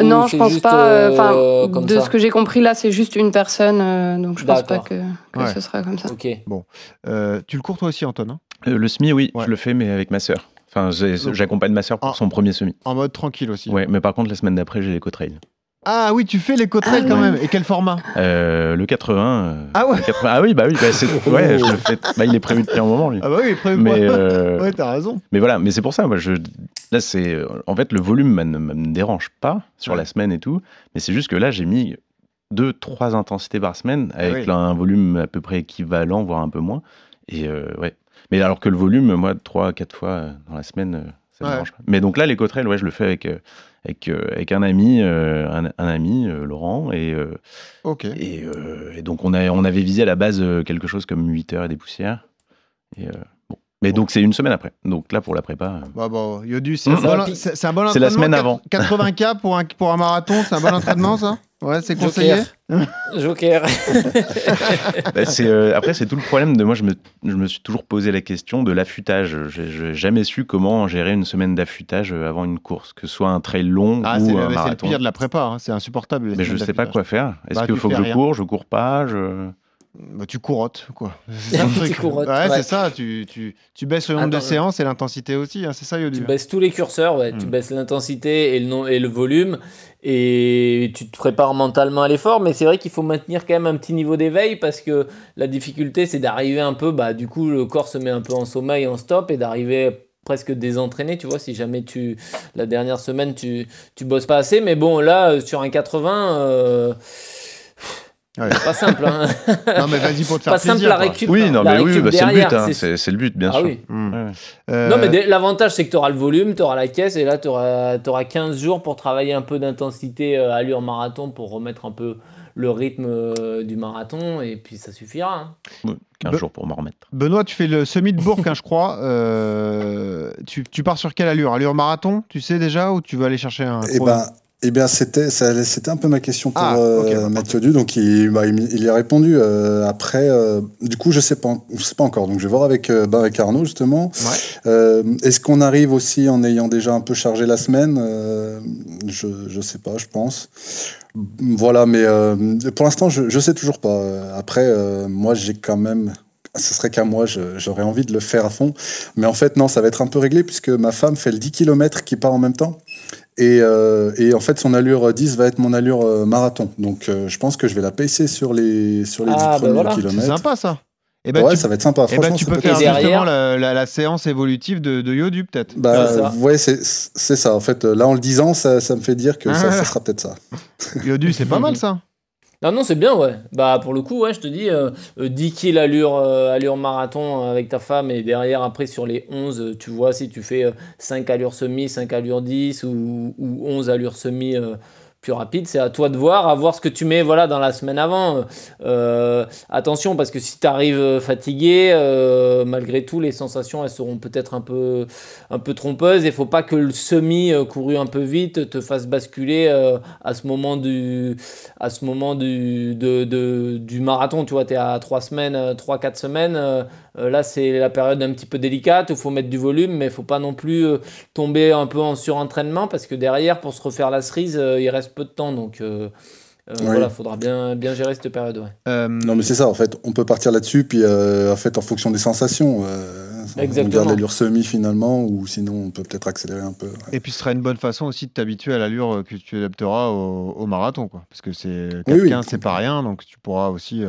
Ou non, je pense pas. euh, Enfin, euh, de ça ce que j'ai compris là, c'est juste une personne, euh, donc je pense pas que, que Ouais. ce sera comme ça. Ok. Euh, tu le cours toi aussi, Anton hein le semi, oui, Ouais. je le fais, mais avec ma sœur. Enfin, j'accompagne ma sœur pour son premier semi. En mode tranquille aussi. Ouais, mais par contre, la semaine d'après, j'ai les trail Ah oui, tu fais les côtes Ah quand ouais. même. Et quel format Euh, le 80. euh, Ah ouais le 80 Ah oui, bah oui, bah c'est- ouais, je le fais. Bah, il est prévu depuis un moment, lui. Ah bah oui, prévu Mais, euh, Ouais, t'as raison. mais voilà, mais c'est pour ça, moi, je, là, c'est, en fait, le volume ne me, me dérange pas sur Ouais. la semaine et tout, mais c'est juste que là, j'ai mis deux, trois intensités par semaine avec Ah oui. un volume à peu près équivalent, voire un peu moins. Et euh, ouais. Mais alors que le volume, moi, trois, quatre fois dans la semaine, euh, ça Ouais. Mais donc là, les cotrelles, ouais, je le fais avec, euh, avec, euh, avec un ami, euh, un, un ami, Laurent, et, et, et donc on, a, on avait visé à la base quelque chose comme 8 heures et des poussières. Et, bon. Mais donc c'est une semaine après. Donc là, pour la prépa. Bah bon, Yodu, c'est un, bon, puis- c'est- c'est un bon C'est la entraînement. semaine avant. 80K pour un, pour un marathon, c'est un bon entraînement ça? Ouais, c'est conseillé. Joker. Bah, c'est, euh, après, c'est tout le problème de moi. Je me, je me suis toujours posé la question de l'affûtage. J'ai jamais su comment gérer une semaine d'affûtage euh, avant une course, que ce soit un trail long Ah, c'est ou un c'est le marathon. pire de la prépa, hein, c'est insupportable. Mais je semaines sais pas quoi faire. Est-ce Bah, qu'il faut que je rien. cours, je cours pas je... Bah, tu courottes, quoi. Tu courottes, ouais, ouais. c'est ça. Tu, tu, tu baisses le nombre de séances et l'intensité aussi. hein, c'est ça, Yodu. Tu baisses tous les curseurs, ouais. Tu Mm. baisses l'intensité et le, nom- et le volume. Et tu te prépares mentalement à l'effort. Mais c'est vrai qu'il faut maintenir quand même un petit niveau d'éveil parce que la difficulté, c'est d'arriver un peu. Bah, du coup, le corps se met un peu en sommeil, en stop et d'arriver presque désentraîné, tu vois, si jamais tu la dernière semaine tu tu bosses pas assez mais bon là euh, sur un 80 euh, Ouais. c'est pas simple hein. Non, mais vas-y pour te faire pas simple plaisir. la quoi. récup Oui, non, la mais oui, bah, c'est le but. hein, c'est- le but, bien ah sûr. oui. Ouais, ouais. Euh, Non, mais dé- l'avantage, c'est que tu auras le volume, tu auras la caisse, et là, tu auras, 15 jours pour travailler un peu d'intensité euh, allure marathon pour remettre un peu le rythme euh, du marathon, et puis ça suffira. hein. Ouais, 15 Be- jours pour m'en remettre. Benoît, tu fais le semi de Bourg, hein, je crois. Euh, tu, tu pars sur quelle allure? Allure marathon, tu sais déjà, ou tu vas aller chercher un Eh ben, eh bien, c'était, un peu ma question pour Ah, euh, bah, Mathieu Du. Donc, il, bah, il, il y a répondu. euh, après, euh, du coup, je sais pas, je sais pas encore. Donc, je vais voir avec, avec Arnaud justement. Ouais. Est-ce qu'on arrive aussi en ayant déjà un peu chargé la semaine? Je, je sais pas, je pense. Voilà, mais pour l'instant, je, je sais toujours pas. Après, moi, j'ai quand même. Ce serait qu'à moi, j'aurais envie de le faire à fond. Mais en fait, non, ça va être un peu réglé puisque ma femme fait le 10 km qui part en même temps. Et, euh, et en fait, son allure 10 va être mon allure euh, marathon. Donc, euh, je pense que je vais la pacer sur les, sur les Ah, 10 bah premiers voilà. C'est kilomètres. sympa ça. Et ben, ouais, tu, ça va être sympa. eh ben, Franchement, tu ça peux peut faire Et derrière- justement la, la- la séance évolutive de, de Yodu, peut-être. Bah, C'est ça. ouais, c'est c'est ça. En fait, là, en le disant, ça, ça me fait dire que ça, ça sera peut-être ça. Yodu, c'est pas mal ça. Non, non, c'est bien, ouais. Bah, pour le coup, ouais, je te dis, euh, euh, 10 kills allure, euh, marathon euh, avec ta femme, et derrière, après, sur les 11, euh, tu vois si tu fais euh, 5 allures semi, 5 allures 10, ou, ou 11 allures semi euh, plus rapide. C'est à toi de voir, à voir ce que tu mets voilà, dans la semaine avant. Euh, attention, parce que si tu arrives fatigué, euh, malgré tout, les sensations, elles seront peut-être un peu, un peu trompeuses. Il faut pas que le semi euh, couru un peu vite te fasse basculer à ce moment du, à ce moment du, de, du marathon. Tu vois, tu es à 3 semaines, 3-4 semaines. là, c'est la période un petit peu délicate. Il faut mettre du volume, mais il faut pas non plus tomber un peu en surentraînement parce que derrière, pour se refaire la cerise, il reste peu de temps. Donc euh, euh, voilà, il faudra bien, bien gérer cette période. Euh, non, mais c'est ça, en fait. On peut partir là-dessus, puis en fait, en fonction des sensations. Exactement. On garde l'allure semi finalement, ou sinon on peut peut-être accélérer un peu. Et puis ce sera une bonne façon aussi de t'habituer à l'allure que tu adapteras au, marathon, quoi. Parce que c'est 4 c'est pas rien, donc tu pourras aussi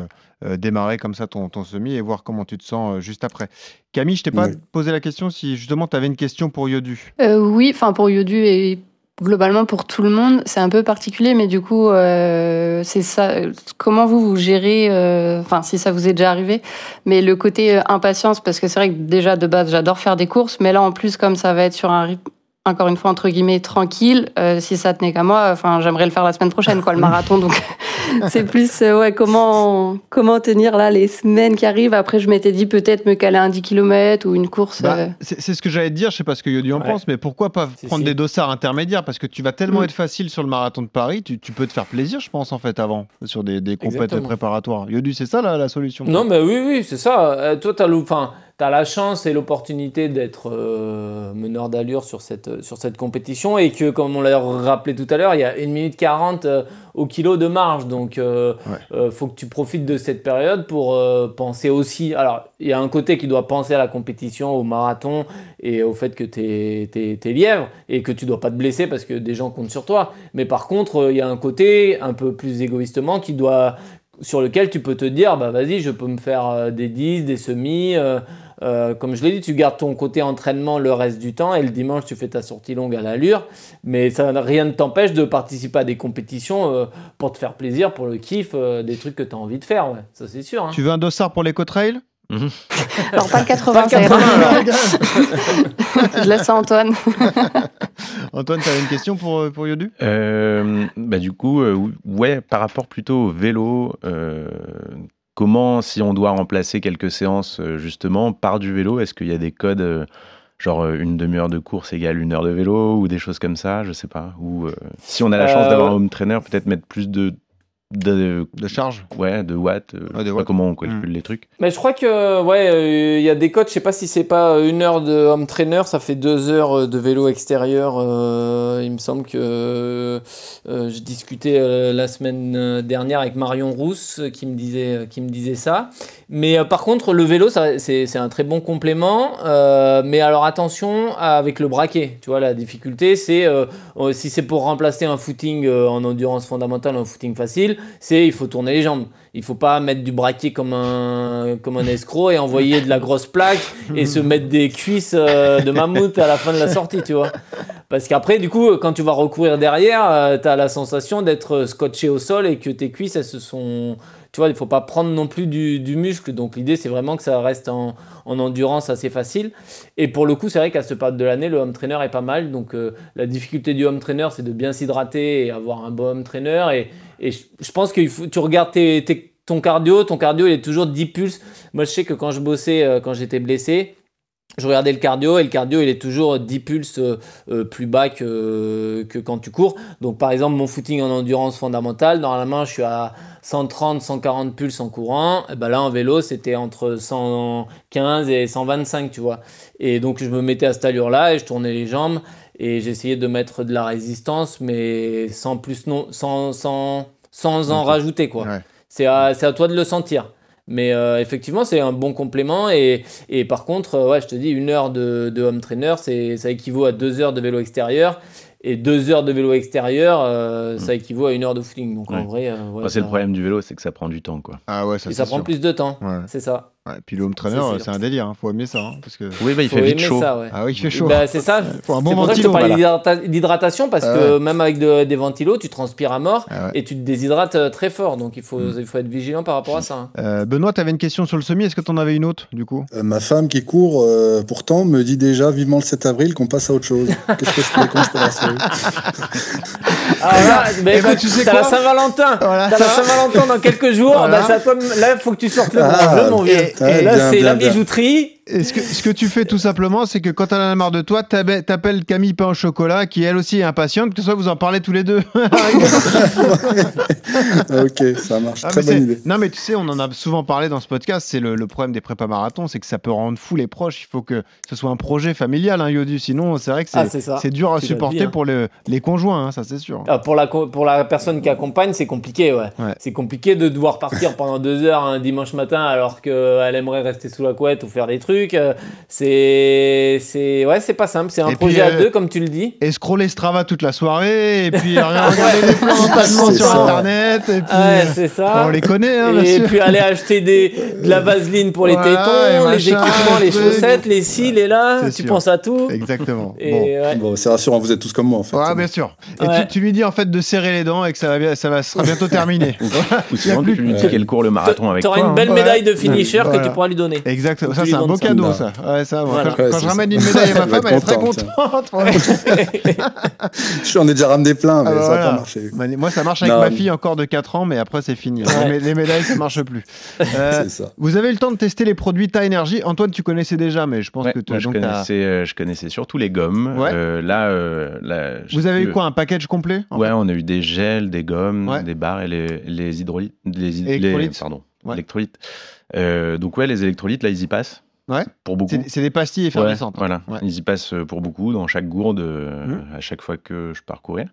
démarrer comme ça ton, ton, semi et voir comment tu te sens juste après. Camille, je t'ai pas posé la question si justement tu avais une question pour Yodu. oui, enfin pour Yodu et globalement pour tout le monde, c'est un peu particulier, mais du coup, euh, c'est ça. Comment vous vous gérez, euh, enfin si ça vous est déjà arrivé, mais le côté euh, impatience, parce que c'est vrai que déjà de base j'adore faire des courses, mais là en plus comme ça va être sur un rythme encore une fois entre guillemets tranquille. Euh, si ça tenait qu'à moi, enfin j'aimerais le faire la semaine prochaine quoi le marathon. Donc c'est plus euh, ouais comment comment tenir là les semaines qui arrivent. Après je m'étais dit peut-être me caler un 10 km ou une course. Bah, euh. C'est ce que j'allais te dire. Je sais pas ce que Yodi en pense, mais pourquoi pas prendre des dossards intermédiaires? Parce que tu vas tellement mm. être facile sur le marathon de Paris, tu, tu, peux te faire plaisir, je pense en fait avant sur des, des compétitions préparatoires. Yodi, c'est ça la, la solution? Non mais oui oui c'est ça. toi t'as enfin tu as la chance et l'opportunité d'être euh, meneur d'allure sur cette, sur cette compétition et que, comme on l'a rappelé tout à l'heure, il y a 1 minute 40 euh, au kilo de marge. Donc, il euh, faut que tu profites de cette période pour penser aussi. Alors, il y a un côté qui doit penser à la compétition, au marathon et au fait que tu es, lièvre et que tu dois pas te blesser parce que des gens comptent sur toi. Mais par contre, il y a un côté un peu plus égoïstement qui doit sur lequel tu peux te dire bah vas-y je peux me faire des 10 des semis euh, comme je l'ai dit, tu gardes ton côté entraînement le reste du temps et le dimanche, tu fais ta sortie longue à l'allure. Mais ça, rien ne t'empêche de participer à des compétitions euh, pour te faire plaisir, pour le kiff, euh, des trucs que tu as envie de faire. Ouais. Ça, c'est sûr. Hein. Tu veux un dossard pour l'éco-trail? Mhm. Alors, pas le 80, pas Je laisse à Antoine. Antoine, tu avais une question pour, pour Yodu? Bah, Du coup, ouais, par rapport plutôt au vélo, Comment, si on doit remplacer quelques séances euh, justement par du vélo, est-ce qu'il y a des codes euh, genre euh, une demi-heure de course égale une heure de vélo ou des choses comme ça, je sais pas. Ou si on a la chance d'avoir un home trainer, peut-être mettre plus de de, de, charge Ouais, de watts. Euh, comment on calcule hmm. les trucs Mais je crois que, ouais, euh, il y a des codes, je sais pas si c'est pas une heure de home trainer, ça fait deux heures euh, de vélo extérieur. il me semble que je discutais la semaine dernière avec Marion Rousse qui me disait, qui me disait ça. Mais par contre, le vélo, c'est un très bon complément. mais alors attention avec le braquet. Tu vois, la difficulté, c'est si c'est pour remplacer un footing en endurance fondamentale, un footing facile, c'est il faut tourner les jambes. Il faut pas mettre du braquet comme un, comme un escroc et envoyer de la grosse plaque et se mettre des cuisses euh, de mammouth à la fin de la sortie, tu vois. Parce qu'après, du coup, quand tu vas recourir derrière, euh, tu as la sensation d'être scotché au sol et que tes cuisses, elles se sont tu vois, il faut pas prendre non plus du, muscle. Donc l'idée, c'est vraiment que ça reste en, endurance assez facile. Et pour le coup, c'est vrai qu'à ce période de l'année, le home trainer est pas mal. Donc euh, la difficulté du home trainer, c'est de bien s'hydrater et avoir un bon home trainer. Et, je pense que tu regardes ton cardio, ton cardio, il est toujours 10 pulses. Moi, je sais que quand je bossais, euh, quand j'étais blessé, je regardais le cardio et le cardio il est toujours 10 pulses euh, euh, plus bas que, quand tu cours. Donc par exemple mon footing en endurance fondamentale, normalement je suis à 130, 140 pulses en courant. Et ben là en vélo c'était entre 115 et 125 tu vois. Et donc je me mettais à cette allure là et je tournais les jambes et j'essayais de mettre de la résistance mais sans plus non, sans, sans, sans en rajouter quoi. C'est à, à toi de le sentir. Mais euh, effectivement, c'est un bon complément. Et, et par contre, euh, ouais, je te dis, une heure de, de home trainer, ça équivaut à deux heures de vélo extérieur. Et deux heures de vélo extérieur, euh, mm. ça équivaut à une heure de footing. Donc en vrai, c'est le problème du vélo, c'est que ça prend du temps, quoi. Ah ouais, ça. Et ça prend plus de temps. C'est ça. Et puis le home trainer, c'est un délire. il hein. Faut aimer ça, hein, parce que. Oui, bah, il fait vite chaud. Ah oui, il fait chaud. Bah, c'est ça. Faut un bon pour ça que je te parlais d'hydratation, parce ah que même avec des ventilos, tu transpires à mort ah et tu te déshydrates euh, très fort. Donc il faut, mm. il faut être vigilant par rapport à ça. Hein. Euh, Benoît, tu avais une question sur le semi. Est-ce que tu en avais une autre, du coup? Euh, Ma femme qui court, pourtant, me dit déjà vivement le 7 avril qu'on passe à autre chose. Qu'est-ce que je peux, je peux Alors là, bah, Eh ben, écoute, tu sais t'as la Saint-Valentin. Voilà, t'as ça la va. Saint-Valentin dans quelques jours. Bah, là, il faut que tu sortes le Ah, jeu, mon vieux. Et- et- là, c'est la bijouterie. Et ce que, ce que tu fais tout simplement, c'est que quand t'en as marre de toi, t'appelles Camille Pain au chocolat, qui elle aussi est impatiente, que ce soit vous en parlez tous les deux. ok, ça marche. Ah, Très bonne idée. Non, mais tu sais, on en a souvent parlé dans ce podcast. C'est le, le problème des prépas marathons, c'est que ça peut rendre fou les proches. Il faut que ce soit un projet familial, hein, Yodu. Sinon, c'est vrai que Ah, c'est dur à Tu supporter dit, hein. pour le- les conjoints, hein, ça c'est sûr. Ah, pour, la, pour la personne qui accompagne, c'est compliqué, ouais. Ouais. C'est compliqué de devoir partir pendant deux heures un dimanche matin alors qu'elle aimerait rester sous la couette ou faire des trucs. Euh, C'est. c'est- Ouais, c'est pas simple. C'est un Et projet puis, à euh, deux, comme tu le dis. Et scroller Strava toute la soirée, et puis regarder les plans sur ça. internet, et puis Ouais, c'est ça. on les connaît, hein, bien et sûr. puis aller acheter des, de la vaseline pour les Voilà, et tétons, les machin, équipements, les chaussettes, les cils, et là, tu sûr. penses à tout. Exactement. Et Bon. ouais. Bon, c'est rassurant, vous êtes tous comme moi en fait. Ouais, bien sûr. Et Ouais. tu, tu lui dis en fait de serrer les dents et que ça va, bien- ça va, sera bientôt terminé. Ou sinon, tu lui dis qu'elle court le marathon avec toi. T'auras une hein. belle Ouais. médaille de finisher que tu pourras lui donner. Exactement. Ça, c'est un beau. Cadeau, ça. Ouais, ça. Voilà. Quand, Ouais, quand c'est je ramène ça. une médaille à ma femme, elle est très contente. contente. Ouais. Je suis en ai déjà ramené plein, mais Ah, ça n'a voilà. pas marché. Bah, Moi, ça marche avec Non, ma fille encore de 4 ans, mais après, c'est fini. Ouais. Les, les médailles, ça marche plus. Euh, C'est ça. vous avez eu le temps de tester les produits Ta Énergie. Antoine, tu connaissais déjà, mais je pense Ouais, que tu moi, je, connaissais, euh, je connaissais surtout les gommes. Ouais. Euh, là, euh, là, Vous avez eu quoi Un package complet Ouais, on a eu des gels, des gommes, des barres et les, les hydrolytes. Les, Électrolytes. les- pardon, Ouais. électrolytes. Euh, donc, ouais, les électrolytes, là, ils y passent. Ouais. Pour beaucoup. C'est des pastilles Ouais, effervescentes. voilà, Ouais. ils y passent euh, pour beaucoup dans chaque gourde euh, Mhm. à chaque fois que je parcourais.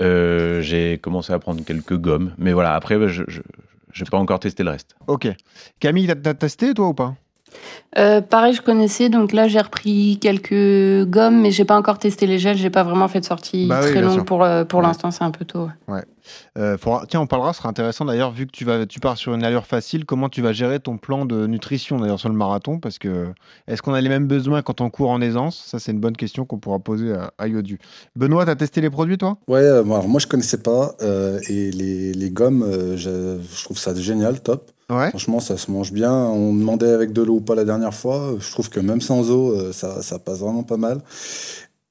Euh, j'ai commencé à prendre quelques gommes, mais voilà, après, je n'ai pas encore testé le reste. Ok. Camille, t'as- t'as testé toi ou pas? Euh, pareil, je connaissais, donc là j'ai repris quelques gommes, mais j'ai pas encore testé les gels, j'ai pas vraiment fait de sortie Bah oui, très sûr. longue pour, euh, pour Ouais. l'instant, c'est un peu tôt. ouais. Euh, Tiens, on parlera, ce sera intéressant d'ailleurs, vu que tu, vas, tu pars sur une allure facile, comment tu vas gérer ton plan de nutrition d'ailleurs sur le marathon? Parce que est-ce qu'on a les mêmes besoins quand on court en aisance? Ça, c'est une bonne question qu'on pourra poser à, à Yodu. Benoît, t'as testé les produits toi? Ouais, euh, moi, alors, moi je connaissais pas euh, et les, les gommes, euh, je, je trouve ça génial, top. Ouais. Franchement, ça se mange bien. On demandait avec de l'eau ou pas la dernière fois. Je trouve que même sans eau, euh, ça, ça passe vraiment pas mal.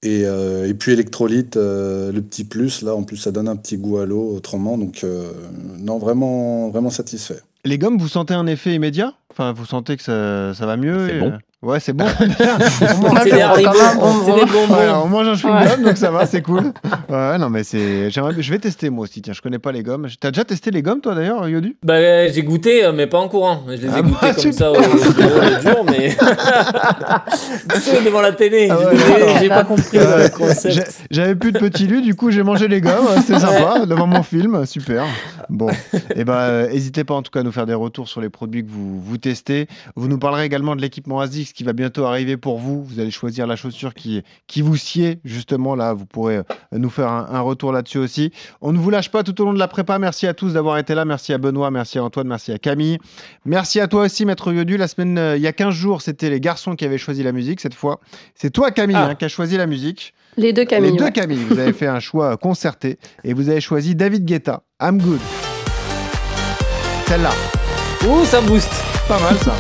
Et, euh, et puis électrolyte, euh, le petit plus, là, en plus, ça donne un petit goût à l'eau autrement. Donc, euh, non, vraiment, vraiment satisfait. Les gommes, vous sentez un effet immédiat? Enfin, vous sentez que ça, ça va mieux C'est et, bon. Euh, Ouais, c'est bon. On mange- C'est un c'est bonbons. Ouais, on mange un chewing Ouais. gum, donc ça va, c'est cool. Ouais, non, mais c'est. j'aimerais- Je vais tester moi aussi. Tiens, je connais pas les gommes. T'as déjà testé les gommes, toi d'ailleurs, Yodu? Bah, j'ai goûté, euh, mais pas en courant. Je les ai Ah goûtés bah, comme ça au, jour, mais. Tu sais, devant la télé. Ah J'ai ouais, j'ai pas compris le J'ai- concept. J'avais plus de petits lus, du coup j'ai mangé les gommes, c'était sympa, devant mon film, super. Bon, et ben n'hésitez pas en tout cas à nous faire des retours sur les produits que vous, vous testez. Vous nous parlerez également de l'équipement ASICS qui va bientôt arriver pour vous. Vous allez choisir la chaussure qui, qui vous sied, justement là, vous pourrez euh, nous faire un, un retour là-dessus aussi. On ne vous lâche pas tout au long de la prépa, merci à tous d'avoir été là, merci à Benoît, merci à Antoine, merci à Camille. Merci à toi aussi, Maître Yodu. La semaine, euh, il y a 15 jours, c'était les garçons qui avaient choisi la musique. Cette fois, c'est toi, Camille, Ah. hein, qui a choisi la musique. Les deux Camille. les deux ouais. Camille, vous avez fait un choix concerté et vous avez choisi David Guetta, I'm Good. Celle-là, Ouh, ça booste. pas mal ça.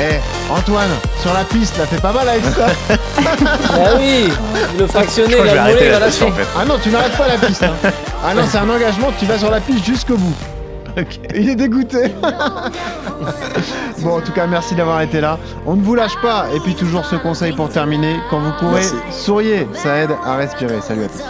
Eh, Antoine, sur la piste, là, fait pas mal avec ça. Ah oui, le fractionné, il en fait. Ah non, tu n'arrêtes pas la piste. hein. Ah non, c'est un engagement, tu vas sur la piste jusqu'au bout. Il est dégoûté. bon, en tout cas, merci d'avoir été là. On ne vous lâche pas. Et puis, toujours ce conseil pour terminer quand vous courez, Merci. souriez, ça aide à respirer. Salut à tous.